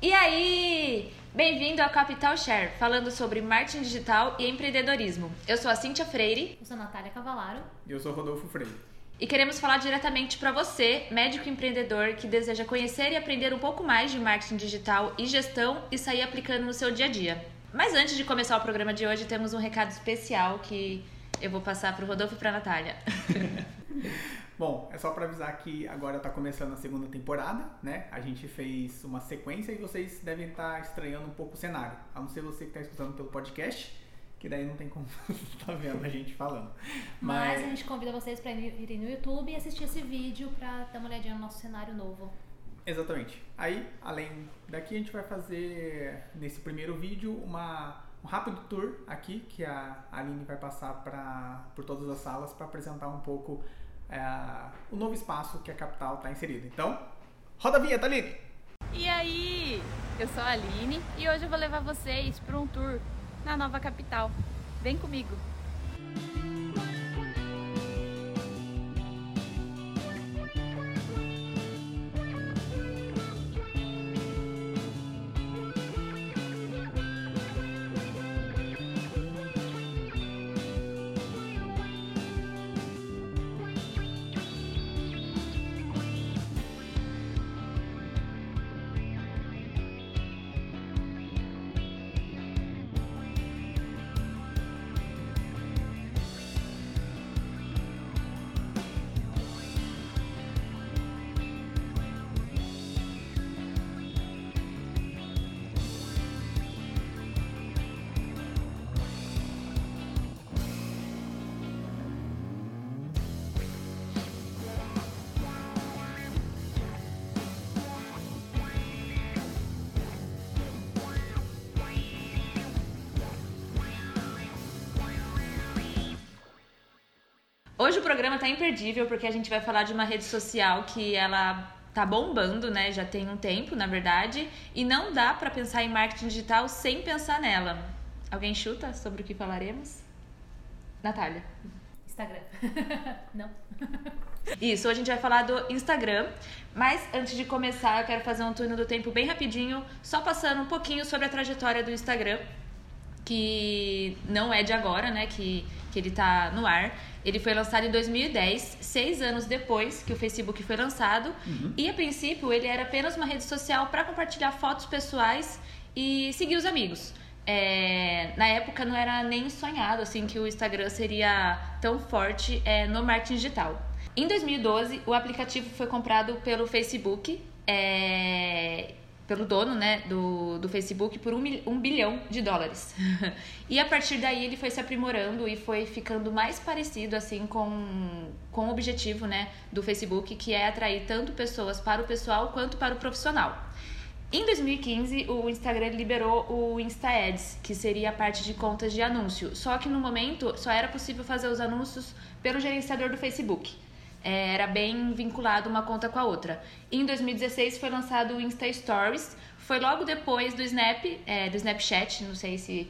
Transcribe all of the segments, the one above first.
E aí? Bem-vindo ao Capital Share, falando sobre marketing digital e empreendedorismo. Eu sou a Cíntia Freire. Eu sou a Natália Cavalaro. E eu sou Rodolfo Freire. E queremos falar diretamente para você, médico empreendedor que deseja conhecer e aprender um pouco mais de marketing digital e gestão e sair aplicando no seu dia a dia. Mas antes de começar o programa de hoje, temos um recado especial que eu vou passar para o Rodolfo e para a Natália. Bom, é só para avisar que agora está começando a segunda temporada, né? A gente fez uma sequência e vocês devem estar tá estranhando um pouco o cenário. A não ser você que está escutando pelo podcast, que daí não tem como estar tá vendo a gente falando. Mas... Mas, a gente convida vocês para irem no YouTube e assistir esse vídeo para dar uma olhadinha no nosso cenário novo. Exatamente. Aí, além daqui, a gente vai fazer nesse primeiro vídeo uma, um rápido tour aqui que a Aline vai passar pra, por todas as salas para apresentar um pouco é, o novo espaço que a capital está inserida. Então, roda a vinheta, Aline! E aí, eu sou a Aline e hoje eu vou levar vocês para um tour na nova capital. Vem comigo! Hoje programa tá imperdível porque a gente vai falar de uma rede social que ela tá bombando, né? Já tem um tempo, na verdade, e não dá para pensar em marketing digital sem pensar nela. Alguém chuta sobre o que falaremos? Natália. Instagram. não. Isso, hoje a gente vai falar do Instagram, mas antes de começar, eu quero fazer um túnel do tempo bem rapidinho, só passando um pouquinho sobre a trajetória do Instagram, que não é de agora, né? Que, que ele tá no ar. Ele foi lançado em 2010, seis anos depois que o Facebook foi lançado. Uhum. E a princípio ele era apenas uma rede social para compartilhar fotos pessoais e seguir os amigos. É, na época não era nem sonhado assim que o Instagram seria tão forte é, no marketing digital. Em 2012, o aplicativo foi comprado pelo Facebook é, pelo dono né, do, do Facebook por um, um bilhão de dólares. e a partir daí ele foi se aprimorando e foi ficando mais parecido assim com, com o objetivo né, do Facebook, que é atrair tanto pessoas para o pessoal quanto para o profissional. Em 2015, o Instagram liberou o Insta Ads, que seria a parte de contas de anúncio. Só que no momento só era possível fazer os anúncios pelo gerenciador do Facebook. É, era bem vinculado uma conta com a outra. Em 2016 foi lançado o Insta Stories, foi logo depois do Snap, é, do Snapchat, não sei se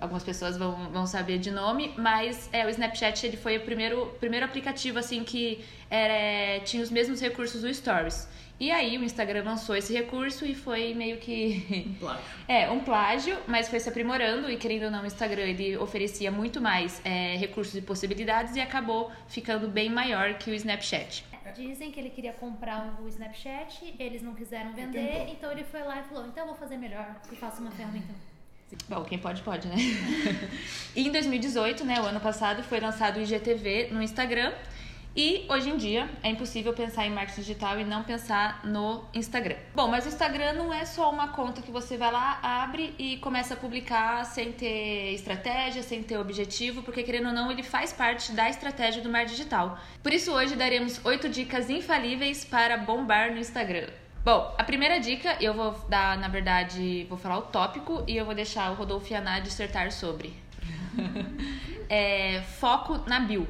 algumas pessoas vão, vão saber de nome, mas é, o Snapchat ele foi o primeiro, primeiro aplicativo assim que era, tinha os mesmos recursos do Stories. E aí o Instagram lançou esse recurso e foi meio que. Um plágio. É, um plágio, mas foi se aprimorando e querendo ou não, o Instagram ele oferecia muito mais é, recursos e possibilidades e acabou ficando bem maior que o Snapchat. Dizem que ele queria comprar o Snapchat, eles não quiseram vender, então ele foi lá e falou: então eu vou fazer melhor e faço uma ferramenta. Bom, quem pode, pode, né? e em 2018, né, o ano passado, foi lançado o IGTV no Instagram e hoje em dia é impossível pensar em marketing digital e não pensar no Instagram. Bom, mas o Instagram não é só uma conta que você vai lá, abre e começa a publicar sem ter estratégia, sem ter objetivo, porque querendo ou não, ele faz parte da estratégia do marketing digital. Por isso hoje daremos oito dicas infalíveis para bombar no Instagram. Bom, a primeira dica, eu vou dar, na verdade, vou falar o tópico e eu vou deixar o Rodolfo Yaná dissertar sobre. é, foco na bio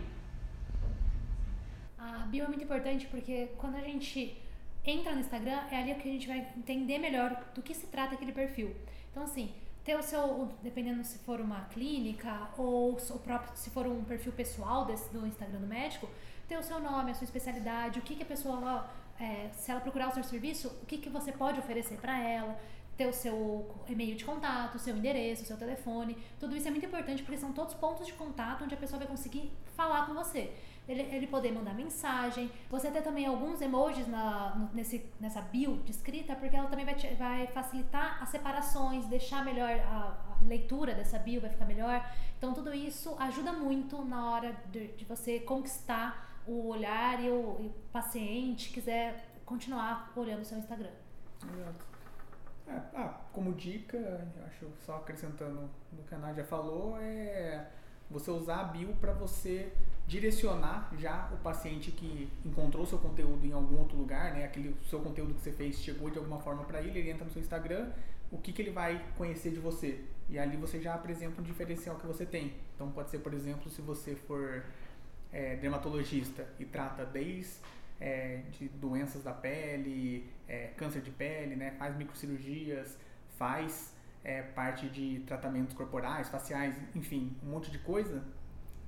bio é muito importante porque quando a gente entra no Instagram, é ali que a gente vai entender melhor do que se trata aquele perfil. Então, assim, ter o seu, dependendo se for uma clínica ou o próprio, se for um perfil pessoal desse, do Instagram do médico, ter o seu nome, a sua especialidade, o que, que a pessoa, é, se ela procurar o seu serviço, o que, que você pode oferecer para ela. ter o seu e-mail de contato, o seu endereço, o seu telefone. Tudo isso é muito importante porque são todos pontos de contato onde a pessoa vai conseguir falar com você. Ele, ele poder mandar mensagem, você ter também alguns emojis na, no- nesse, nessa bio descrita, porque ela também vai, te- vai facilitar as separações, deixar melhor a, a leitura dessa bio, vai ficar melhor. Então, tudo isso ajuda muito na hora de, de você conquistar o olhar e o, e o paciente quiser continuar olhando o seu Instagram. Exato. É, ah, como dica, eu acho só acrescentando no que a Nádia falou, é você usar a bio para você direcionar já o paciente que encontrou seu conteúdo em algum outro lugar, né? Aquele seu conteúdo que você fez chegou de alguma forma para ele, ele entra no seu Instagram, o que, que ele vai conhecer de você? E ali você já apresenta um diferencial que você tem. Então pode ser, por exemplo, se você for é, dermatologista e trata desde é, de doenças da pele, é, câncer de pele, né? faz microcirurgias, faz é, parte de tratamentos corporais, faciais, enfim, um monte de coisa.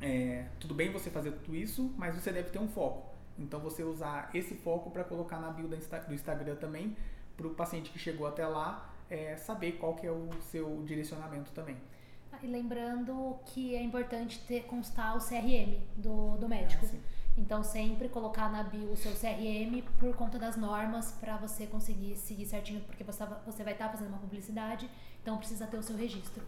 É, tudo bem você fazer tudo isso, mas você deve ter um foco. Então você usar esse foco para colocar na bio do Insta- do Instagram também, para o paciente que chegou até lá é, saber qual que é o seu direcionamento também. Ah, E lembrando que é importante ter constar o CRM do, do médico. Assim. Então, sempre colocar na bio o seu CRM por conta das normas para você conseguir seguir certinho, porque você, você vai estar fazendo uma publicidade, então precisa ter o seu registro.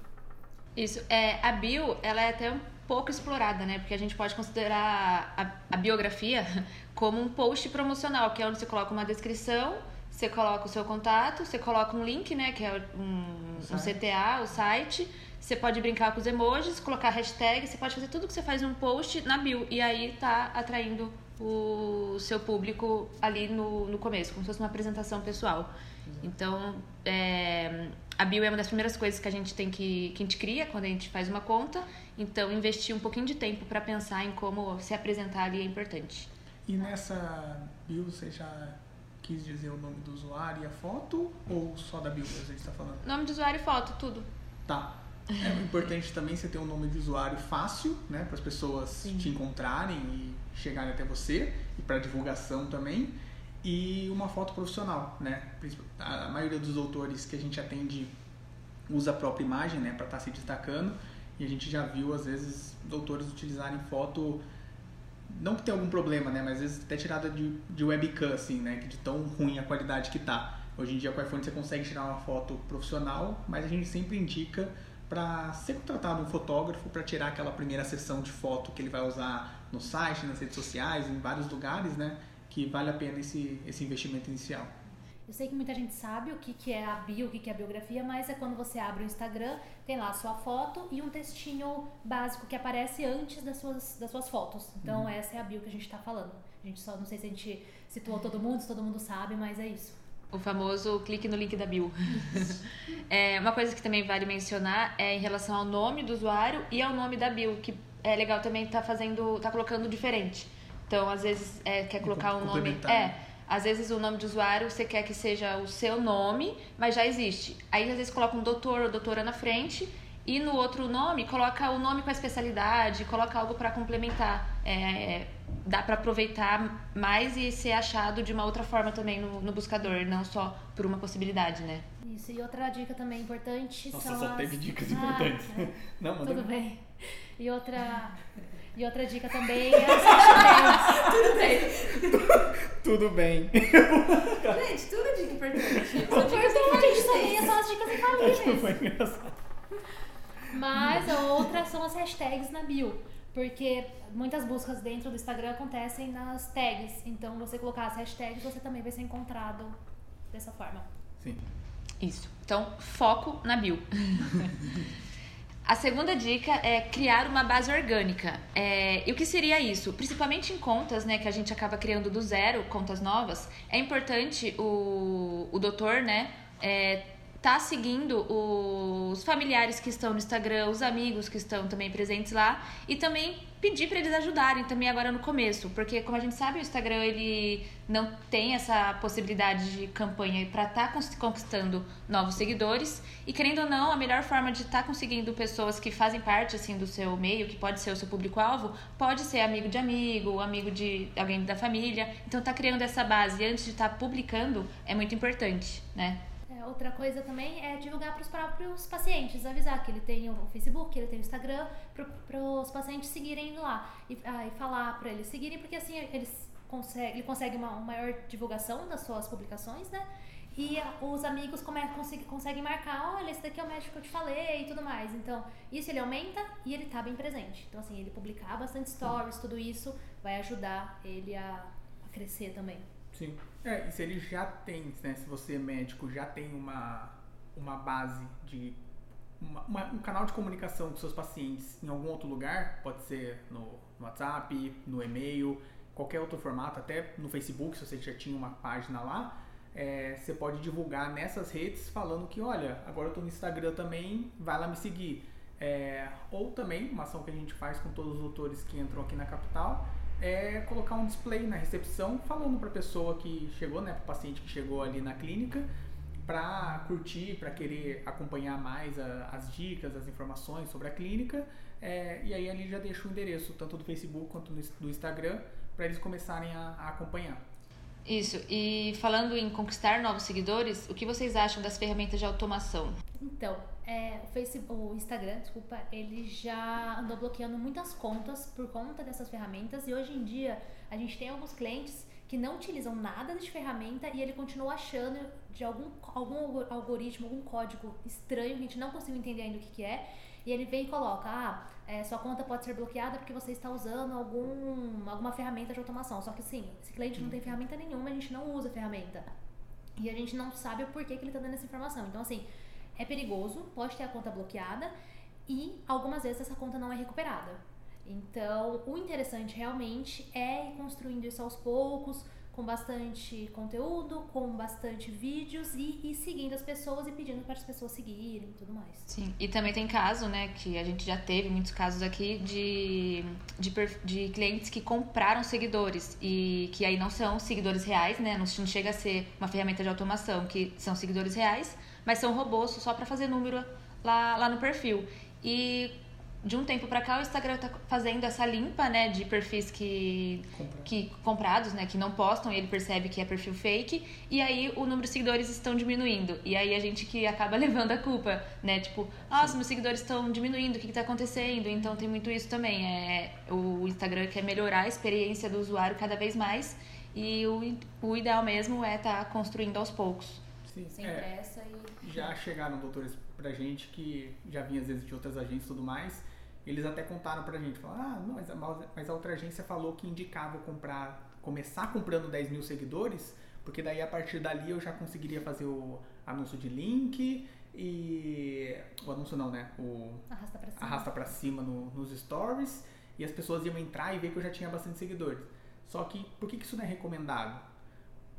Isso. É, a bio, ela é até um pouco explorada, né? Porque a gente pode considerar a, a biografia como um post promocional, que é onde você coloca uma descrição, você coloca o seu contato, você coloca um link, né? Que é um, um. CTA, o site. Você pode brincar com os emojis, colocar hashtag, você pode fazer tudo que você faz num post na bio. E aí tá atraindo o seu público ali no, no começo, como se fosse uma apresentação pessoal. Então, é, a bio é uma das primeiras coisas que a gente tem que, que a gente cria quando a gente faz uma conta. Então, investir um pouquinho de tempo para pensar em como se apresentar ali é importante. E nessa bio você já quis dizer o nome do usuário e a foto? Ou só da bio mesmo a gente tá falando? Nome de usuário e foto, tudo. Tá. É importante também você ter um nome de usuário fácil, né? Para as pessoas te encontrarem e chegarem até você. E para divulgação também. E uma foto profissional, né? A maioria dos doutores que a gente atende usa a própria imagem, né? Para estar se destacando. E a gente já viu, às vezes, doutores utilizarem foto não que tenha algum problema, né? Mas às vezes até tirada de, de webcam, assim, né? Que de tão ruim a qualidade que tá. Hoje em dia com o iPhone você consegue tirar uma foto profissional, mas a gente sempre indica para ser contratado um fotógrafo para tirar aquela primeira sessão de foto que ele vai usar no site, nas redes sociais, em vários lugares, né? Que vale a pena esse, esse investimento inicial. Eu sei que muita gente sabe o que, que é a bio, o que, que é a biografia, mas é quando você abre o Instagram, tem lá a sua foto e um textinho básico que aparece antes das suas, das suas fotos. Então, essa é a bio que a gente tá falando. A gente só, não sei se a gente situou todo mundo, se todo mundo sabe, mas é isso. O famoso clique no link da bio. É, uma coisa que também vale mencionar é em relação ao nome do usuário e ao nome da bio, que é legal também tá fazendo, tá colocando diferente. Então, às vezes, é, quer colocar um nome. complementar, É, né? às vezes o nome de usuário você quer que seja o seu nome, mas já existe. Aí, às vezes, coloca um doutor ou doutora na frente. E no outro nome, coloca o nome com a especialidade, coloca algo para complementar. É, dá para aproveitar mais e ser achado de uma outra forma também no, no buscador, não só por uma possibilidade, né? Isso, e outra dica também importante Nossa, são só as... teve dicas Ah, importantes. é. Não, Tudo bem. E outra, e outra dica também é as hashtags. Tudo bem. Gente, tudo é dica importante. São dicas Importante, isso aí são as dicas infalíveis. Mas a outra são as hashtags na bio. Porque muitas buscas dentro do Instagram acontecem nas tags. Então, você colocar as hashtags, você também vai ser encontrado dessa forma. Sim. Isso. Então, foco na bio. A segunda dica é criar uma base orgânica. É, e o que seria isso? Principalmente em contas, né, que a gente acaba criando do zero, contas novas, é importante o, o doutor, né, é, tá seguindo os familiares que estão no Instagram, os amigos que estão também presentes lá e também pedir para eles ajudarem também agora no começo, porque como a gente sabe, o Instagram ele não tem essa possibilidade de campanha para estar conquistando novos seguidores e querendo ou não, a melhor forma de estar conseguindo pessoas que fazem parte assim do seu meio, que pode ser o seu público-alvo, pode ser amigo de amigo, amigo de alguém da família. Então tá criando essa base antes de estar publicando é muito importante, né? Outra coisa também é divulgar para os próprios pacientes, avisar que ele tem o Facebook, que ele tem o Instagram, para os pacientes seguirem lá e, ah, e falar para eles seguirem, porque assim eles consegue, ele consegue uma, uma maior divulgação das suas publicações, né? E os amigos come, conseguem marcar, olha, esse daqui é o médico que eu te falei e tudo mais. Então, isso ele aumenta e ele tá bem presente. Então, assim, ele publicar bastante stories, tudo isso vai ajudar ele a, a crescer também. Sim. É, e se ele já tem, né, se você é médico, já tem uma, uma base de. Uma, uma, um canal de comunicação com seus pacientes em algum outro lugar, pode ser no, no WhatsApp, no e-mail, qualquer outro formato, até no Facebook, se você já tinha uma página lá, é, você pode divulgar nessas redes falando que, olha, agora eu estou no Instagram também, vai lá me seguir. É, ou também, uma ação que a gente faz com todos os doutores que entram aqui na capital, é colocar um display na recepção falando para a pessoa que chegou, né, para o paciente que chegou ali na clínica, para curtir, para querer acompanhar mais a, as dicas, as informações sobre a clínica. É, e aí ali já deixa o endereço tanto do Facebook quanto do Instagram para eles começarem a, a acompanhar. Isso. E falando em conquistar novos seguidores, o que vocês acham das ferramentas de automação? Então, é, o, Facebook, o Instagram, desculpa, ele já andou bloqueando muitas contas por conta dessas ferramentas e hoje em dia a gente tem alguns clientes que não utilizam nada de ferramenta e ele continua achando de algum, algum algoritmo, algum código estranho que a gente não consegue entender ainda o que, que é e ele vem e coloca, ah, é, sua conta pode ser bloqueada porque você está usando algum, alguma ferramenta de automação. Só que sim, esse cliente não tem uhum. ferramenta nenhuma, a gente não usa ferramenta. E a gente não sabe o porquê que ele está dando essa informação. Então, assim, é perigoso, pode ter a conta bloqueada e algumas vezes essa conta não é recuperada. Então, o interessante realmente é ir construindo isso aos poucos, com bastante conteúdo, com bastante vídeos e, e seguindo as pessoas e pedindo para as pessoas seguirem e tudo mais. Sim, e também tem caso, né, que a gente já teve muitos casos aqui de, de, de clientes que compraram seguidores e que aí não são seguidores reais, né, não chega a ser uma ferramenta de automação, que são seguidores reais, mas são robôs só para fazer número lá, lá no perfil. E de um tempo para cá o Instagram tá fazendo essa limpa, né, de perfis que, que comprados, né, que não postam e ele percebe que é perfil fake e aí o número de seguidores estão diminuindo e aí a gente que acaba levando a culpa, né, tipo, nossa, meus seguidores estão diminuindo, o que está acontecendo? Então tem muito isso também, é o Instagram quer melhorar a experiência do usuário cada vez mais e o, o ideal mesmo é estar tá construindo aos poucos. Sim, sem é, pressa e já chegaram doutores pra gente que já vinha às vezes de outras agências e tudo mais eles até contaram pra gente, falaram, ah, não, mas, a, mas a outra agência falou que indicava comprar, começar comprando 10 mil seguidores, porque daí a partir dali eu já conseguiria fazer o anúncio de link e. O anúncio não, né? O arrasta pra cima, arrasta pra cima no, nos stories e as pessoas iam entrar e ver que eu já tinha bastante seguidores. Só que por que, que isso não é recomendado?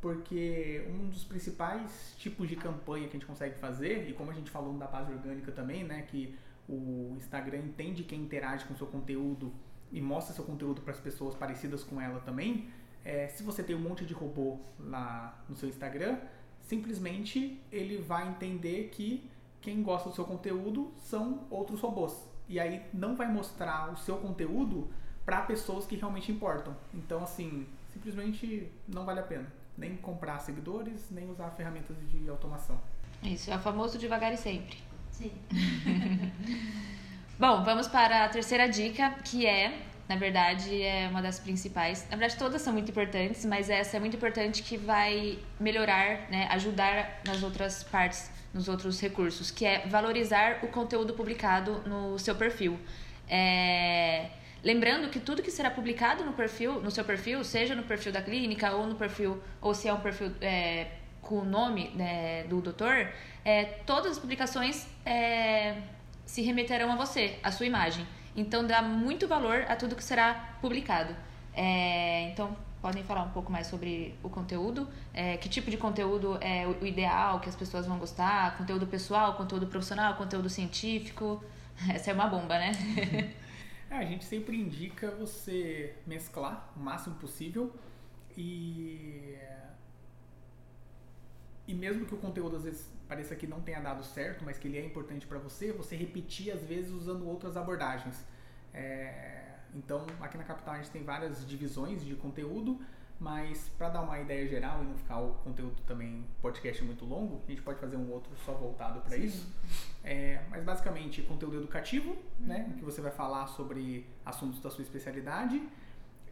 Porque um dos principais tipos de campanha que a gente consegue fazer, e como a gente falou da base orgânica também, né? Que o Instagram entende quem interage com seu conteúdo e mostra seu conteúdo para as pessoas parecidas com ela também, é, se você tem um monte de robô lá no seu Instagram, simplesmente ele vai entender que quem gosta do seu conteúdo são outros robôs. E aí não vai mostrar o seu conteúdo para pessoas que realmente importam. Então, assim, simplesmente não vale a pena. Nem comprar seguidores, nem usar ferramentas de automação. Isso, é o famoso devagar e sempre. Sim. Bom, vamos para a terceira dica, que é, na verdade, é uma das principais. Na verdade, todas são muito importantes, mas essa é muito importante que vai melhorar, né, ajudar nas outras partes, nos outros recursos, que é valorizar o conteúdo publicado no seu perfil. É... Lembrando que tudo que será publicado no perfil, no seu perfil, seja no perfil da clínica ou no perfil, ou se é um perfil é, com o nome né, do doutor, é, todas as publicações é, se remeterão a você, a sua imagem. Então dá muito valor a tudo que será publicado. É, então podem falar um pouco mais sobre o conteúdo, é, que tipo de conteúdo é o ideal, que as pessoas vão gostar, conteúdo pessoal, conteúdo profissional, conteúdo científico. Essa é uma bomba, né? é, a gente sempre indica você mesclar o máximo possível e e mesmo que o conteúdo às vezes pareça que não tenha dado certo, mas que ele é importante para você, você repetir às vezes usando outras abordagens. É, então, aqui na Capital a gente tem várias divisões de conteúdo. Mas para dar uma ideia geral e não ficar o conteúdo também podcast muito longo, a gente pode fazer um outro só voltado para isso. É, mas basicamente conteúdo educativo, né, que você vai falar sobre assuntos da sua especialidade,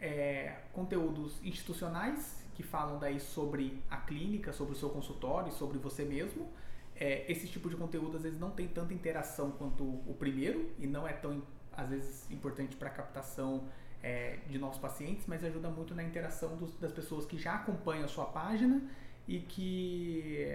é, conteúdos institucionais que falam daí sobre a clínica, sobre o seu consultório, sobre você mesmo. É, esse tipo de conteúdo às vezes não tem tanta interação quanto o primeiro e não é tão às vezes importante para a captação é, de novos pacientes, mas ajuda muito na interação dos, das pessoas que já acompanham a sua página e que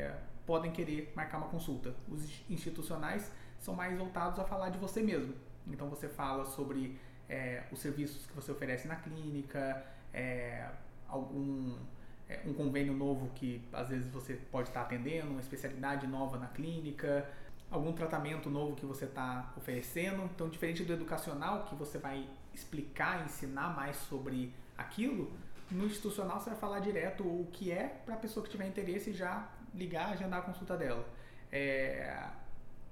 podem querer marcar uma consulta. Os institucionais são mais voltados a falar de você mesmo. Então você fala sobre é, os serviços que você oferece na clínica, é, algum é, um convênio novo que às vezes você pode estar atendendo, uma especialidade nova na clínica, algum tratamento novo que você está oferecendo. Então, diferente do educacional, que você vai explicar, ensinar mais sobre aquilo, no institucional você vai falar direto o que é para a pessoa que tiver interesse já ligar, agendar a consulta dela. É...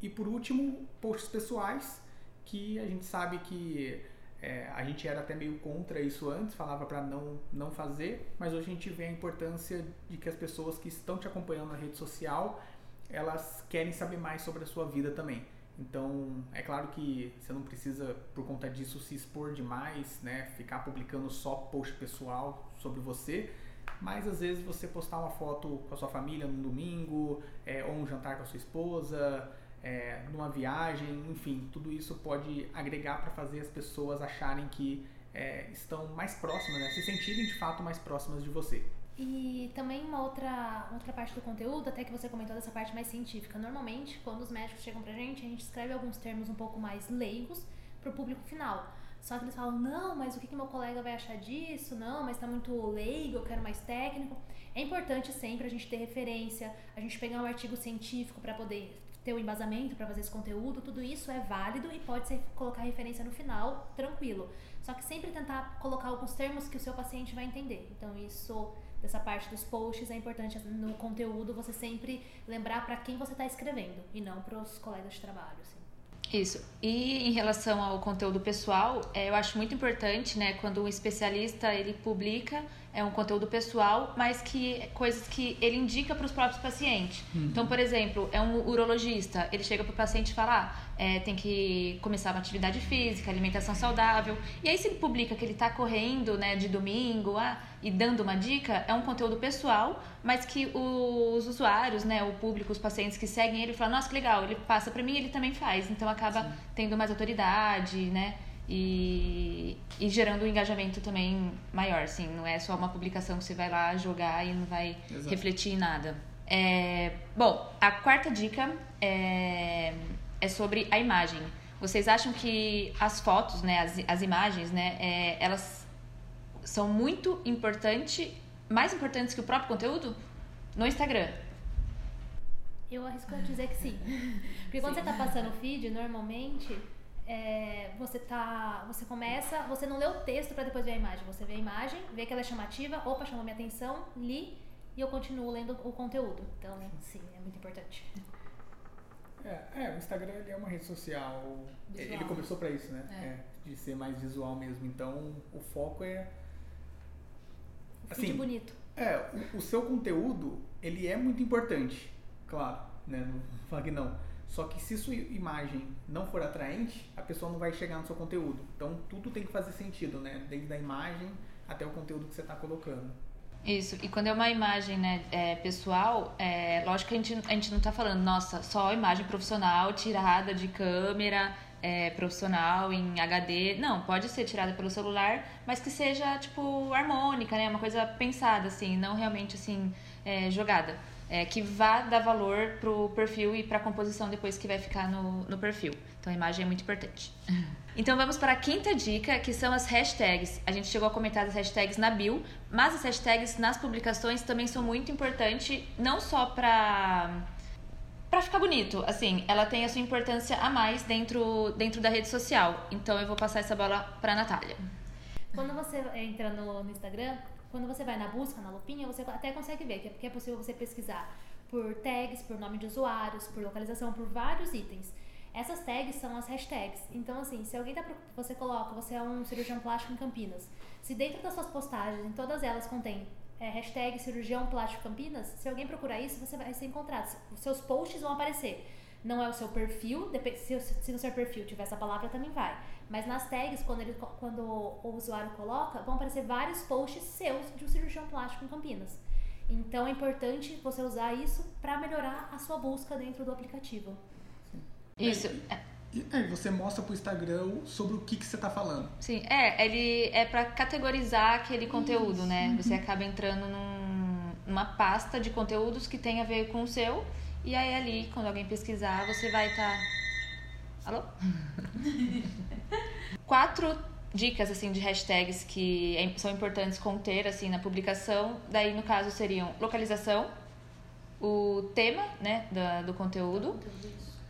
E por último, posts pessoais, que a gente sabe que é, a gente era até meio contra isso antes, falava para não, não fazer, mas hoje a gente vê a importância de que as pessoas que estão te acompanhando na rede social, elas querem saber mais sobre a sua vida também. Então, é claro que você não precisa, por conta disso, se expor demais, né? Ficar publicando só post pessoal sobre você, mas às vezes você postar uma foto com a sua família no domingo, é, ou um jantar com a sua esposa, é, numa viagem, enfim, tudo isso pode agregar para fazer as pessoas acharem que é, estão mais próximas, né? se sentirem de fato mais próximas de você. E também uma outra, outra parte do conteúdo, até que você comentou dessa parte mais científica. Normalmente, quando os médicos chegam pra gente, a gente escreve alguns termos um pouco mais leigos pro público final. Só que eles falam, não, mas o que, que meu colega vai achar disso? Não, mas tá muito leigo, eu quero mais técnico. É importante sempre a gente ter referência, a gente pegar um artigo científico para poder ter o embasamento para fazer esse conteúdo, tudo isso é válido e pode ser colocar referência no final, tranquilo. Só que sempre tentar colocar alguns termos que o seu paciente vai entender. Então isso dessa parte dos posts é importante no conteúdo você sempre lembrar para quem você está escrevendo e não para os colegas de trabalho. Assim. Isso. E em relação ao conteúdo pessoal, é, eu acho muito importante, né, quando um especialista ele publica é um conteúdo pessoal, mas que coisas que ele indica para os próprios pacientes. Uhum. Então, por exemplo, é um urologista, ele chega para o paciente e fala, ah, é, tem que começar uma atividade física, alimentação saudável. E aí se ele publica que ele está correndo, né, de domingo, ah, e dando uma dica, é um conteúdo pessoal, mas que os usuários, né, o público, os pacientes que seguem ele falam, nossa, que legal, ele passa para mim, ele também faz. Então acaba Sim. tendo mais autoridade, né? E, e gerando um engajamento também maior, assim, não é só uma publicação que você vai lá jogar e não vai Exato. refletir em nada. É, bom, a quarta dica é, é sobre a imagem. Vocês acham que as fotos, né, as, as imagens, né, é, elas são muito importantes, mais importantes que o próprio conteúdo no Instagram? Eu arrisco a dizer que sim. Porque quando sim. você está passando o feed, normalmente é, você tá, você começa, você não lê o texto para depois ver a imagem, você vê a imagem, vê que ela é chamativa, opa, chamou minha atenção, li e eu continuo lendo o conteúdo. Então, sim, é muito importante. É, é o Instagram é uma rede social, visual. ele começou para isso, né? É. É, de ser mais visual mesmo. Então, o foco é assim, Feed bonito. É, o, o, seu conteúdo, ele é muito importante, claro, né? Não fala que não só que se sua imagem não for atraente, a pessoa não vai chegar no seu conteúdo. Então tudo tem que fazer sentido, né? Desde a imagem até o conteúdo que você está colocando. Isso, e quando é uma imagem né, é, pessoal, é, lógico que a gente, a gente não está falando, nossa, só imagem profissional tirada de câmera é, profissional em HD. Não, pode ser tirada pelo celular, mas que seja, tipo, harmônica, né? Uma coisa pensada, assim, não realmente, assim, é, jogada é, que vá dar valor pro perfil e para a composição depois que vai ficar no, no perfil. Então a imagem é muito importante. Então vamos para a quinta dica, que são as hashtags. A gente chegou a comentar as hashtags na bio, mas as hashtags nas publicações também são muito importantes, não só para para ficar bonito, assim, ela tem a sua importância a mais dentro, dentro da rede social. Então eu vou passar essa bola para Natália. Quando você entra no, no Instagram, quando você vai na busca, na lupinha, você até consegue ver que é possível você pesquisar por tags, por nome de usuários, por localização, por vários itens. Essas tags são as hashtags. Então, assim, se alguém tá. pro- Você coloca, você é um cirurgião plástico em Campinas. Se dentro das suas postagens, em todas elas contém é, hashtag cirurgião plástico Campinas, se alguém procurar isso, você vai ser encontrado. Os seus posts vão aparecer. Não é o seu perfil, se, se no seu perfil tiver essa palavra, também vai. Mas nas tags, quando, ele, quando o usuário coloca, vão aparecer vários posts seus de um cirurgião plástico em Campinas. Então é importante você usar isso para melhorar a sua busca dentro do aplicativo. Isso. é, E aí você mostra pro Instagram sobre o que, que você tá falando. Sim, é, ele é pra categorizar aquele conteúdo, né? Você acaba entrando num- numa pasta de conteúdos que tem a ver com o seu, e aí ali, quando alguém pesquisar, você vai estar. Alô? Quatro dicas assim de hashtags que é- são importantes conter assim na publicação. Daí no caso seriam localização, o tema, né, da- do conteúdo,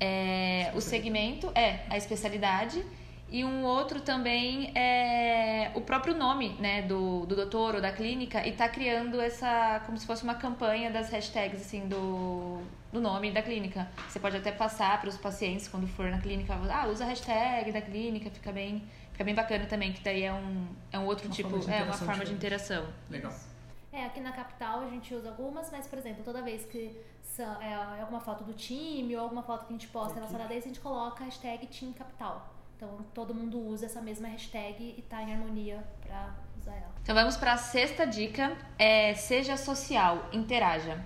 é, o segmento, é, a especialidade. E um outro também é o próprio nome, né, do, do doutor ou da clínica e tá criando essa, como se fosse uma campanha das hashtags, assim, do, do nome da clínica. Você pode até passar para os pacientes quando for na clínica, ah, usa a hashtag da clínica, fica bem, fica bem bacana também, que daí é um, é um outro Uma tipo, de é uma forma de diferente. interação. Legal. É, aqui na capital a gente usa algumas, mas, por exemplo, toda vez que são, é, é alguma foto do time ou alguma foto que a gente posta na sala 10, a gente coloca a hashtag Team Capital. Então todo mundo usa essa mesma hashtag e tá em harmonia pra usar ela. Então vamos para a sexta dica, é seja social, interaja.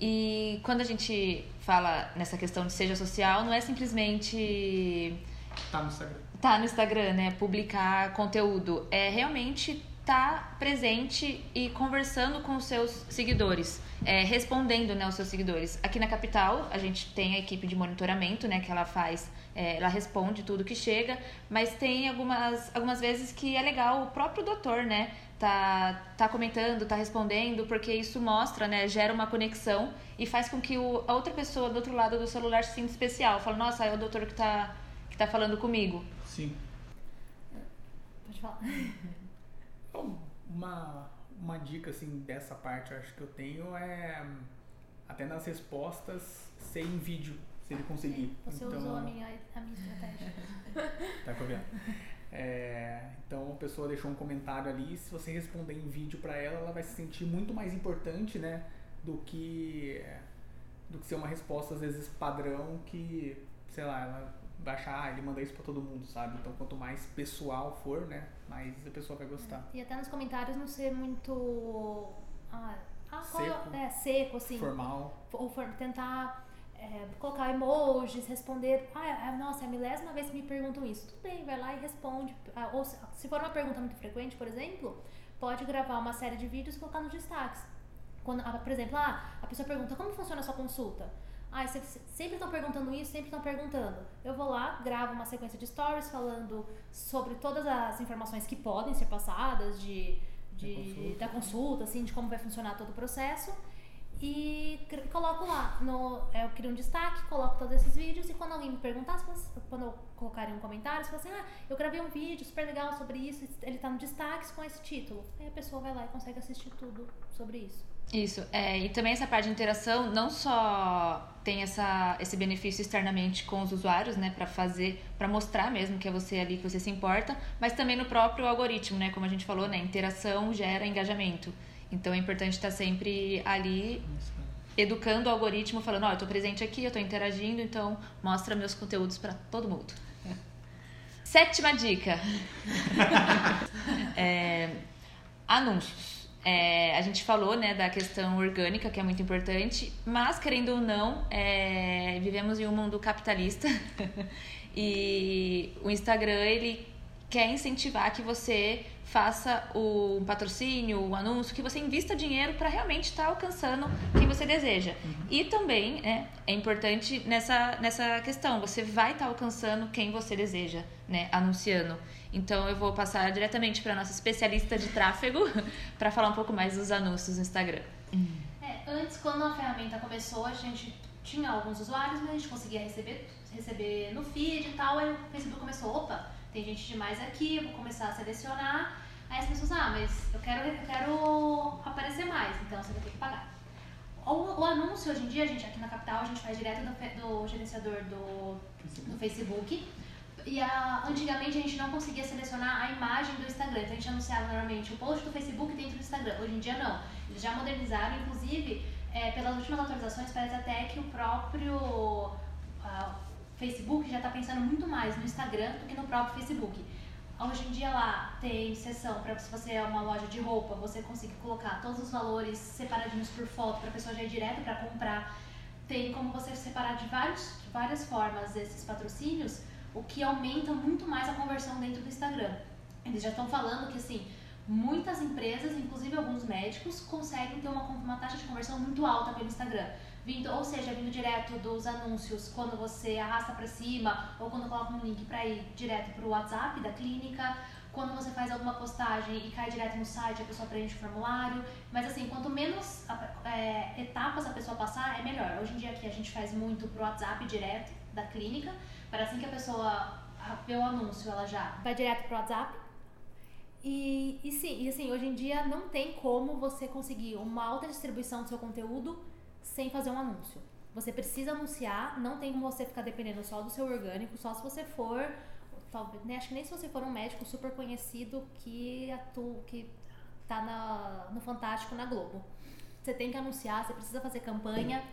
E quando a gente fala nessa questão de seja social, não é simplesmente Tá no Instagram. tá no Instagram, né, publicar conteúdo, é realmente estar presente e conversando com os seus seguidores, é, respondendo, né, aos seus seguidores. Aqui na capital, a gente tem a equipe de monitoramento, né, que ela faz, é, ela responde tudo que chega, mas tem algumas, algumas vezes que é legal o próprio doutor, né, tá, tá comentando, tá respondendo, porque isso mostra, né, gera uma conexão e faz com que o, a outra pessoa do outro lado do celular se sinta especial. Fala, nossa, é o doutor que tá, que tá falando comigo. Sim. Pode falar. Então, uma, uma dica assim dessa parte acho que eu tenho é até nas respostas ser em vídeo, se ele conseguir. Você então, usou a minha, a minha estratégia. Tá copiando. É, então a pessoa deixou um comentário ali, se você responder em vídeo pra ela, ela vai se sentir muito mais importante, né, do que do que ser uma resposta às vezes padrão que, sei lá, ela vai achar, ah, ele manda isso pra todo mundo, sabe? Então quanto mais pessoal for, né, mais a pessoa vai gostar. E até nos comentários não ser muito. Ah, ah é Seco. É, seco, assim. Formal. ou for tentar é, colocar emojis, responder. Ah, é- nossa, é a milésima vez que me perguntam isso. Tudo bem, vai lá e responde. Ah, ou se, se for uma pergunta muito frequente, por exemplo, pode gravar uma série de vídeos e colocar nos destaques. Quando, ah, por exemplo, ah, a pessoa pergunta como funciona a sua consulta. Ah, sempre estão perguntando isso, sempre estão perguntando. Eu vou lá, gravo uma sequência de stories falando sobre todas as informações que podem ser passadas de, de- Da consulta. da consulta, assim, de como vai funcionar todo o processo. E coloco lá, no, é, eu crio um destaque, coloco todos esses vídeos e quando alguém me perguntar, quando eu colocarem um comentário, você fala assim, ah, eu gravei um vídeo super legal sobre isso, ele tá no destaques com esse título. Aí a pessoa vai lá e consegue assistir tudo sobre isso. Isso, é, e também essa parte de interação não só tem essa, esse benefício externamente com os usuários, né, para fazer, para mostrar mesmo que é você ali, que você se importa, mas também no próprio algoritmo, né, como a gente falou, né, interação gera engajamento. Então é importante estar sempre ali educando o algoritmo, falando, ó, eu tô presente aqui, eu tô interagindo, então mostra meus conteúdos para todo mundo. Sétima dica. É, anúncios. É, a gente falou né, da questão orgânica, que é muito importante, mas querendo ou não, é, vivemos em um mundo capitalista e o Instagram ele quer incentivar que você faça o patrocínio, o anúncio, que você invista dinheiro para realmente estar alcançando quem você deseja. E também é, é importante nessa, nessa questão, você vai estar alcançando quem você deseja, né, anunciando. Então eu vou passar diretamente para nossa especialista de tráfego para falar um pouco mais dos anúncios no Instagram. É, antes, quando a ferramenta começou, a gente tinha alguns usuários, mas a gente conseguia receber, receber no feed e tal. Aí o Facebook começou, opa, tem gente demais aqui, vou começar a selecionar. Aí as pessoas, ah, mas eu quero, eu quero aparecer mais, então você vai ter que pagar. o, o anúncio hoje em dia, a gente aqui na capital, a gente faz direto do, do gerenciador do, do Facebook. E a, antigamente a gente não conseguia selecionar a imagem do Instagram, então a gente anunciava normalmente o post do Facebook dentro do Instagram. Hoje em dia não. Eles já modernizaram, inclusive, é, pelas últimas atualizações, parece até que o próprio ah, Facebook já está pensando muito mais no Instagram do que no próprio Facebook. Hoje em dia lá tem seção para se você é uma loja de roupa, você consegue colocar todos os valores separadinhos por foto para a pessoa já ir direto para comprar. Tem como você separar de, vários, de várias formas esses patrocínios, o que aumenta muito mais a conversão dentro do Instagram. Eles já estão falando que assim, muitas empresas, inclusive alguns médicos, conseguem ter uma, uma taxa de conversão muito alta pelo Instagram. Vindo, ou seja, vindo direto dos anúncios, quando você arrasta para cima, ou quando coloca um link para ir direto para o WhatsApp da clínica, quando você faz alguma postagem e cai direto no site, a pessoa preenche o formulário. Mas assim, quanto menos é, etapas a pessoa passar, é melhor. Hoje em dia aqui a gente faz muito pro WhatsApp direto da clínica, para assim que a pessoa vê o anúncio, ela já vai direto pro WhatsApp. E, e sim, e assim, hoje em dia não tem como você conseguir uma alta distribuição do seu conteúdo sem fazer um anúncio. Você precisa anunciar, não tem como você ficar dependendo só do seu orgânico, só se você for, talvez, né, acho que nem se você for um médico super conhecido que atua, que tá na, no Fantástico na Globo. Você tem que anunciar, você precisa fazer campanha,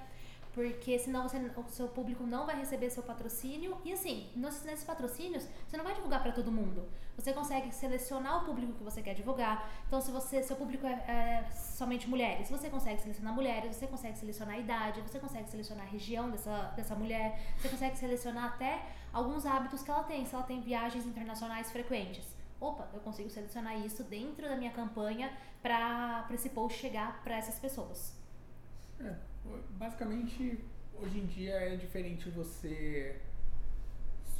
porque senão você, o seu público não vai receber seu patrocínio. E assim, nesses patrocínios, você não vai divulgar para todo mundo. Você consegue selecionar o público que você quer divulgar. Então, se você, seu público é, é somente mulheres, você consegue selecionar mulheres, você consegue selecionar a idade, você consegue selecionar a região dessa, dessa mulher, você consegue selecionar até alguns hábitos que ela tem, se ela tem viagens internacionais frequentes. Opa, eu consigo selecionar isso dentro da minha campanha para esse post chegar para essas pessoas. É, basicamente, hoje em dia é diferente você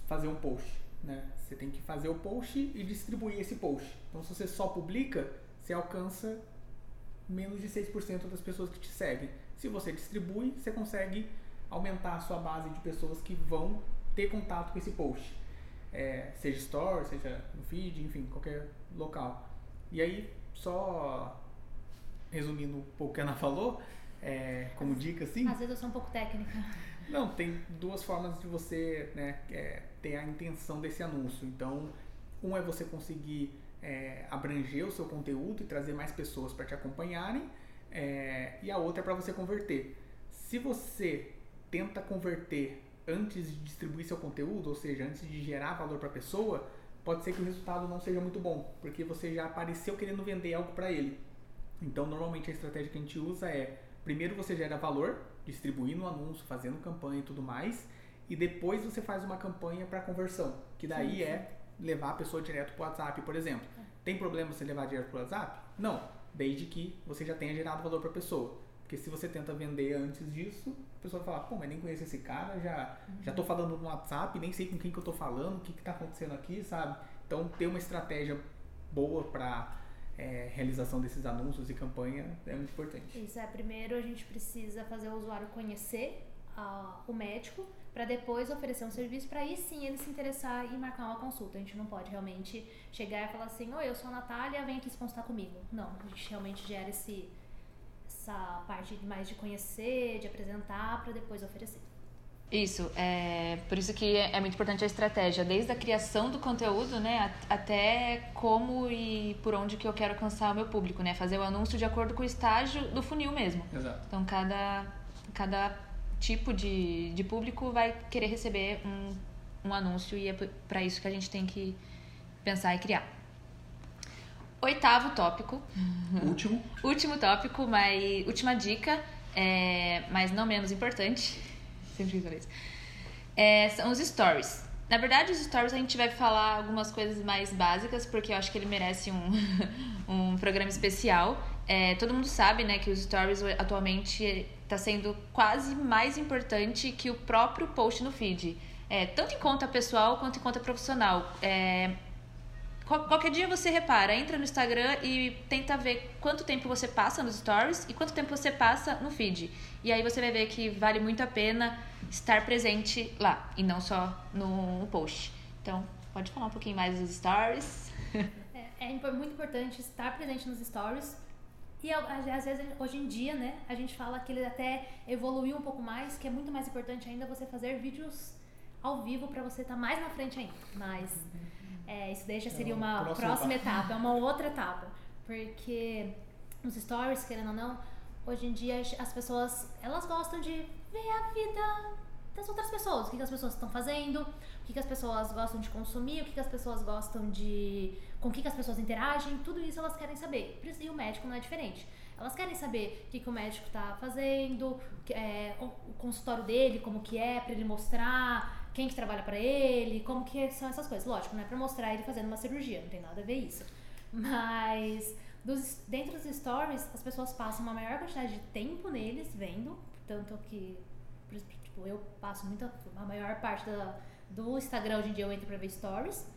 fazer um post, né? Você tem que fazer o post e distribuir esse post. Então, se você só publica, você alcança menos de 6% das pessoas que te seguem. Se você distribui, você consegue aumentar a sua base de pessoas que vão ter contato com esse post. É, seja store, seja no feed, enfim, qualquer local. E aí, só resumindo um pouco o que a Ana falou, é, como dica assim. Às vezes eu sou um pouco técnica. Não, tem duas formas de você né, é, ter a intenção desse anúncio. Então, um é você conseguir é, abranger o seu conteúdo e trazer mais pessoas para te acompanharem, é, e a outra é para você converter. Se você tenta converter antes de distribuir seu conteúdo, ou seja, antes de gerar valor para a pessoa, pode ser que o resultado não seja muito bom, porque você já apareceu querendo vender algo para ele. Então, normalmente a estratégia que a gente usa é primeiro você gera valor, distribuindo o anúncio, fazendo campanha e tudo mais, e depois você faz uma campanha para conversão, que daí sim, sim. é levar a pessoa direto para o WhatsApp, por exemplo. É. Tem problema você levar direto para o WhatsApp? Não, desde que você já tenha gerado valor para a pessoa. Porque se você tenta vender antes disso, a pessoa vai falar, pô, mas nem conheço esse cara, já, uhum. já tô falando no WhatsApp, nem sei com quem que eu tô falando, o que que tá acontecendo aqui, sabe? Então, ter uma estratégia boa para é, realização desses anúncios e campanha é muito importante. Isso é, primeiro a gente precisa fazer o usuário conhecer uh, o médico para depois oferecer um serviço para aí sim ele se interessar e marcar uma consulta. A gente não pode realmente chegar e falar assim, oi, eu sou a Natália, vem aqui se consultar comigo. Não, a gente realmente gera esse, essa parte mais de conhecer, de apresentar para depois oferecer. Isso, é por isso que é muito importante a estratégia, desde a criação do conteúdo, né, até como e por onde que eu quero alcançar o meu público, né, fazer o anúncio de acordo com o estágio do funil mesmo. Exato. Então cada cada tipo de, de público vai querer receber um, um anúncio e é para isso que a gente tem que pensar e criar. Oitavo tópico. Último. Último tópico, mas última dica, é, mas não menos importante sempre falei isso. É, são os stories. Na verdade, os stories a gente vai falar algumas coisas mais básicas, porque eu acho que ele merece um, um programa especial. É, todo mundo sabe né, que os stories atualmente está sendo quase mais importante que o próprio post no feed. É, tanto em conta pessoal quanto em conta profissional. É, Qualquer dia você repara, entra no Instagram e tenta ver quanto tempo você passa nos stories e quanto tempo você passa no feed. E aí você vai ver que vale muito a pena estar presente lá e não só no post. Então, pode falar um pouquinho mais dos stories. É, é muito importante estar presente nos stories E às vezes, hoje em dia, né, a gente fala que ele até evoluiu um pouco mais, que é muito mais importante ainda você fazer vídeos ao vivo pra você estar mais na frente ainda. Mas é, isso daí já seria É uma uma próxima próxima etapa, é uma outra etapa. Porque nos stories, querendo ou não, hoje em dia as- as pessoas, elas gostam de ver a vida das outras pessoas. O que, que as pessoas estão fazendo, o que, que as pessoas gostam de consumir, o que, que as pessoas gostam de... com o que, que as pessoas interagem, tudo isso elas querem saber. E o médico não é diferente. Elas querem saber o que, que o médico está fazendo, é, o, consultório dele, como que é, pra ele mostrar, quem que trabalha pra ele, como que são essas coisas. Lógico, não é pra mostrar ele fazendo uma cirurgia, não tem nada a ver isso. Mas dos, dentro dos stories, as pessoas passam uma maior quantidade de tempo neles vendo, tanto que tipo, eu passo muita a maior parte da, do Instagram hoje em dia eu entro pra ver stories.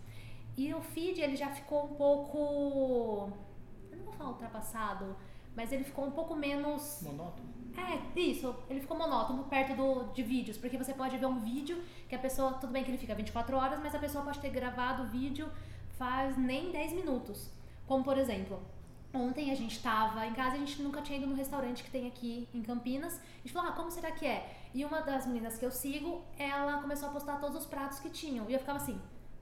E o feed ele já ficou um pouco eu não vou falar ultrapassado, mas ele ficou um pouco menos Monótono. É, isso. Ele ficou monótono perto do, de vídeos, porque você pode ver um vídeo que a pessoa, tudo bem que ele fica 24 horas, mas a pessoa pode ter gravado o vídeo faz nem 10 minutos. Como por exemplo, ontem a gente tava em casa, a gente nunca tinha ido no restaurante que tem aqui em Campinas. A gente falou, ah, como será que é? E uma das meninas que eu sigo, ela começou a postar todos os pratos que tinham. E eu ficava assim,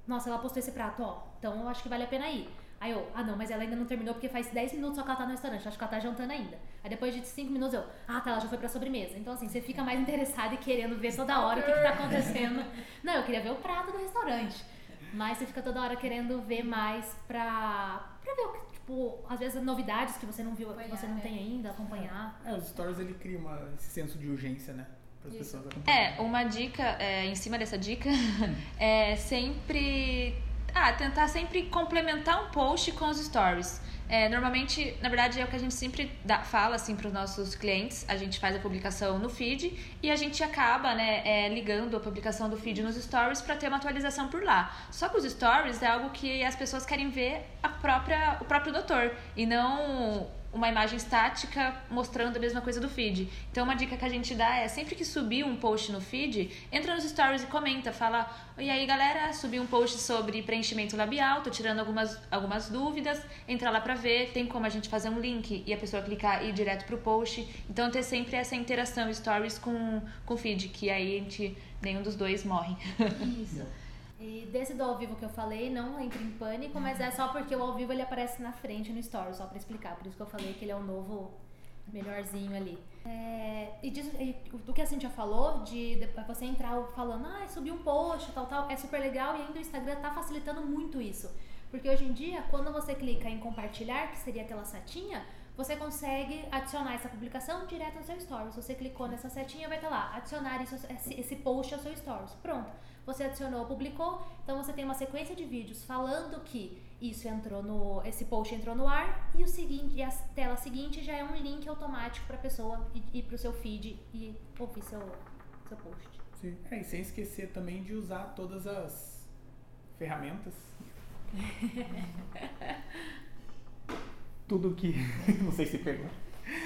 nossa, ela postou esse prato, ó, então eu acho que vale a pena ir. Aí eu, ah não, mas ela ainda não terminou porque faz 10 minutos só que ela tá no restaurante, acho que ela tá jantando ainda. Aí depois de 5 minutos eu, ah tá, ela já foi pra sobremesa. Então assim, você fica mais interessado e querendo ver toda hora o que, que tá acontecendo. Não, eu queria ver o prato do restaurante. Mas você fica toda hora querendo ver mais pra, pra ver o que, tipo, às vezes novidades que você não viu, que você não né? tem ainda, acompanhar. É, os stories ele cria uma, esse senso de urgência, né? Para as pessoas acompanharem. É, uma dica é, em cima dessa dica é sempre. Ah, tentar sempre complementar um post com os stories. É, normalmente, na verdade, é o que a gente sempre dá- fala assim para os nossos clientes. A gente faz a publicação no feed e a gente acaba né, é, ligando a publicação do feed nos stories para ter uma atualização por lá. Só que os stories é algo que as pessoas querem ver a própria, o próprio doutor e não uma imagem estática mostrando a mesma coisa do feed. Então, uma dica que a gente dá é sempre que subir um post no feed, entra nos stories e comenta, fala: E aí, galera, subi um post sobre preenchimento labial, tô tirando algumas, algumas dúvidas, entra lá pra ver, tem como a gente fazer um link e a pessoa clicar e ir direto pro post. Então, ter sempre essa interação stories com com o feed, que aí a gente, nenhum dos dois morre. Isso. E desse do ao vivo que eu falei, não entre em pânico, mas é só porque o ao vivo ele aparece na frente no story, só pra explicar. Por isso que eu falei que ele é o novo melhorzinho ali. É, e, diz- e do que a Cintia falou, de depois você entrar falando, ah, subi um post, tal, tal, é super legal e ainda o Instagram tá facilitando muito isso. Porque hoje em dia, quando você clica em compartilhar, que seria aquela setinha, você consegue adicionar essa publicação direto no seu stories. Você clicou nessa setinha, vai estar lá, adicionar isso, esse post ao seu stories. Pronto. Você adicionou, publicou, então você tem uma sequência de vídeos falando que isso entrou no, esse post entrou no ar e o seguinte, e a tela seguinte já é um link automático para a pessoa ir, ir pro seu feed e ouvir seu, seu post. Sim. É, e sem esquecer também de usar todas as ferramentas. Tudo que. Não sei se pegou.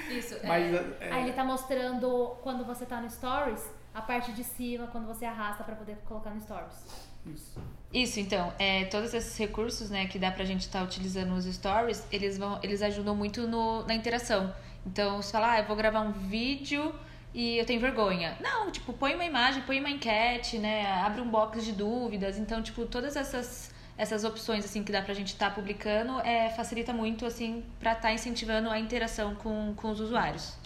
Isso, Mas é, Aí ele tá mostrando quando você tá no stories, a parte de cima, quando você arrasta para poder colocar no stories. isso. Isso, então, é, todos esses recursos, né, que dá pra gente estar utilizando nos stories, eles vão, eles ajudam muito no, na interação. Então, você fala, ah, eu vou gravar um vídeo e eu tenho vergonha. Não, tipo, põe uma imagem, põe uma enquete, né, abre um box de dúvidas. Então, tipo, todas essas essas opções assim que dá pra gente estar publicando, é, facilita muito assim para estar incentivando a interação com, com os usuários.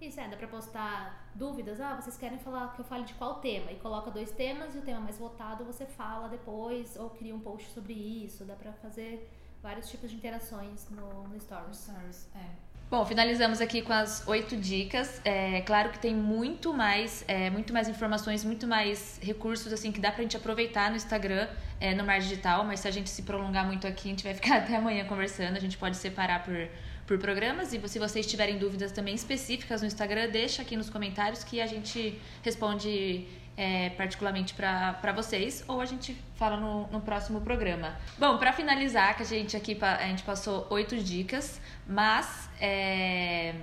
Isso é, dá pra postar dúvidas. Ah, vocês querem falar que eu fale de qual tema? E coloca dois temas e o tema mais votado você fala depois ou cria um post sobre isso. Dá pra fazer vários tipos de interações no, no Stories. Stories, é. Bom, finalizamos aqui com as oito dicas. É claro que tem muito mais, é, muito mais informações, muito mais recursos assim que dá pra gente aproveitar no Instagram, é, no Mar Digital, mas se a gente se prolongar muito aqui, a gente vai ficar até amanhã conversando. A gente pode separar por, por programas. E se vocês tiverem dúvidas também específicas no Instagram, deixa aqui nos comentários que a gente responde é, particularmente para vocês ou a gente fala no, no próximo programa. Bom, para finalizar, que a gente aqui a gente passou oito dicas, mas é,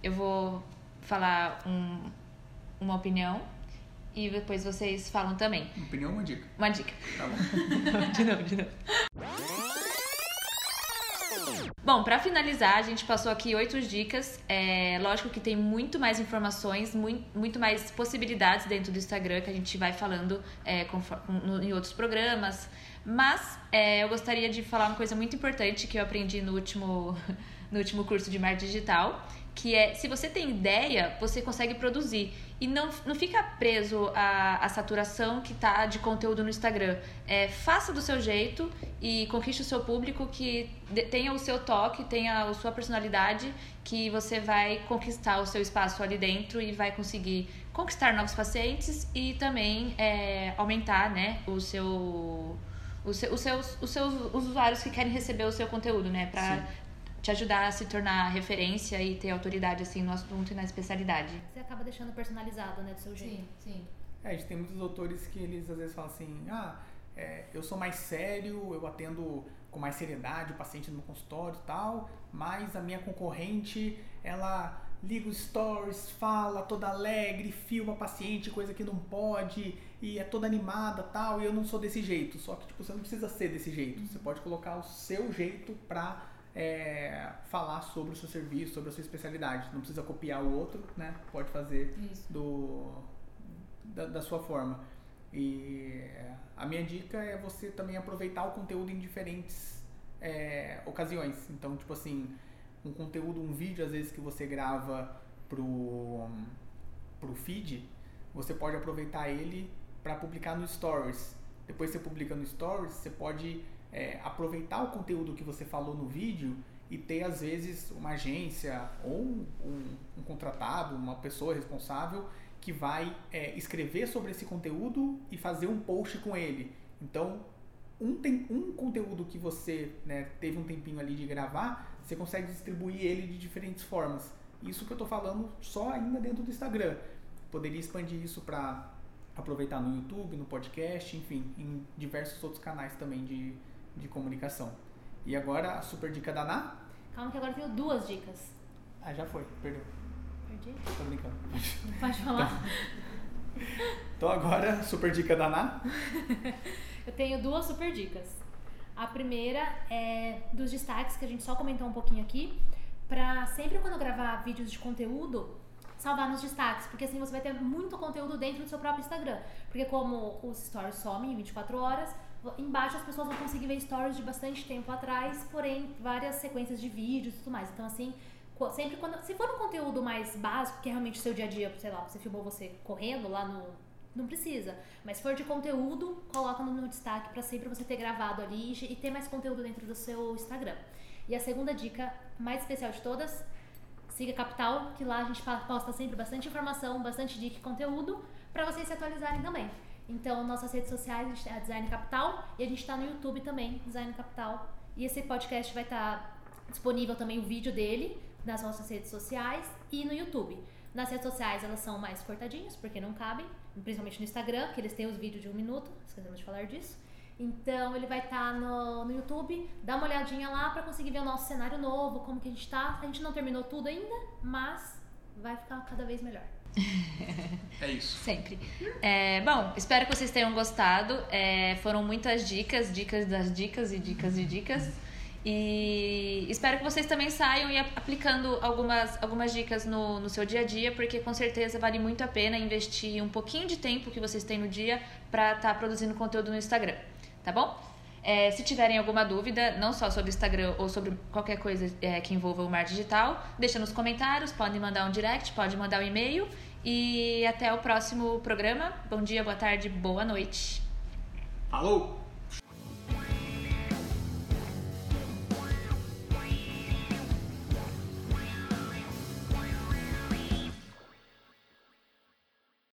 eu vou falar um- uma opinião e depois vocês falam também. Opinião ou uma dica? Uma dica. Tá bom. de novo, de novo. Bom, para finalizar, a gente passou aqui oito dicas. É, lógico que tem muito mais informações, muito, muito mais possibilidades dentro do Instagram que a gente vai falando é, no, em outros programas. Mas é, eu gostaria de falar uma coisa muito importante que eu aprendi no último, no último curso de marketing digital, que é se você tem ideia, você consegue produzir. E não, não fica preso à, à saturação que tá de conteúdo no Instagram. É, faça do seu jeito e conquiste o seu público que tenha o seu toque, tenha a sua personalidade, que você vai conquistar o seu espaço ali dentro e vai conseguir conquistar novos pacientes e também é, aumentar né, o seu os, seus, os, seus, os seus usuários que querem receber o seu conteúdo, né? Pra te ajudar a se tornar referência e ter autoridade, assim, no assunto e na especialidade. Você acaba deixando personalizado, né? Do seu jeito. Sim, sim. É, a gente tem muitos autores que eles às vezes falam assim, ah, é, eu sou mais sério, eu atendo com mais seriedade o paciente no meu consultório e tal, mas a minha concorrente, ela liga os stories, fala toda alegre, filma paciente, coisa que não pode, e é toda animada tal, e eu não sou desse jeito. Só que tipo, você não precisa ser desse jeito. Você pode colocar o seu jeito pra é, falar sobre o seu serviço, sobre a sua especialidade. Não precisa copiar o outro, né? Pode fazer do, da, da, sua forma. E a minha dica é você também aproveitar o conteúdo em diferentes é, ocasiões. Então, tipo assim, um conteúdo, um vídeo, às vezes, que você grava pro, pro feed, você pode aproveitar ele para publicar no Stories. Depois você publica no Stories, você pode é, aproveitar o conteúdo que você falou no vídeo e ter, às vezes, uma agência ou um, um contratado, uma pessoa responsável que vai é, escrever sobre esse conteúdo e fazer um post com ele. Então, um, tem, um conteúdo que você né, teve um tempinho ali de gravar, você consegue distribuir ele de diferentes formas. Isso que eu estou falando só ainda dentro do Instagram. Poderia expandir isso para aproveitar no YouTube, no podcast, enfim, em diversos outros canais também de, de comunicação. E agora a super dica da Ná? Calma que agora eu tenho duas dicas. Ah, já foi, perdeu. Perdi? Tô brincando. Pode falar. Então agora, super dica da Ná? eu tenho duas super dicas. A primeira é dos destaques que a gente só comentou um pouquinho aqui, para sempre quando gravar vídeos de conteúdo, salvar nos destaques, porque assim você vai ter muito conteúdo dentro do seu próprio Instagram. Porque como os stories somem em 24 horas, embaixo as pessoas vão conseguir ver stories de bastante tempo atrás, porém várias sequências de vídeos e tudo mais. Então assim, sempre quando se for um conteúdo mais básico, que é realmente o seu dia a dia, sei lá, você filmou você correndo lá no não precisa. Mas se for de conteúdo, coloca no destaque para sempre você ter gravado ali e ter mais conteúdo dentro do seu Instagram. E a segunda dica, mais especial de todas, siga Capital, que lá a gente posta sempre bastante informação, bastante dica e conteúdo para vocês se atualizarem também. Então, nossas redes sociais, a Design Capital e a gente está no YouTube também, Design Capital. E esse podcast vai estar tá disponível também o vídeo dele nas nossas redes sociais e no YouTube. Nas redes sociais elas são mais cortadinhas, porque não cabem, principalmente no Instagram, que eles têm os vídeos de um minuto, esquecemos de falar disso. Então ele vai estar tá no, no YouTube, dá uma olhadinha lá para conseguir ver o nosso cenário novo, como que a gente tá. A gente não terminou tudo ainda, mas vai ficar cada vez melhor. É isso. Sempre. É, bom, espero que vocês tenham gostado. É, foram muitas dicas, dicas das dicas e dicas e dicas. E espero que vocês também saiam e aplicando algumas, algumas dicas no, no seu dia a dia, porque com certeza vale muito a pena investir um pouquinho de tempo que vocês têm no dia para estar tá produzindo conteúdo no Instagram, tá bom? É, se tiverem alguma dúvida, não só sobre o Instagram ou sobre qualquer coisa é, que envolva o marketing digital, deixa nos comentários, podem mandar um direct, pode mandar um e-mail. E até o próximo programa. Bom dia, boa tarde, boa noite. Falou!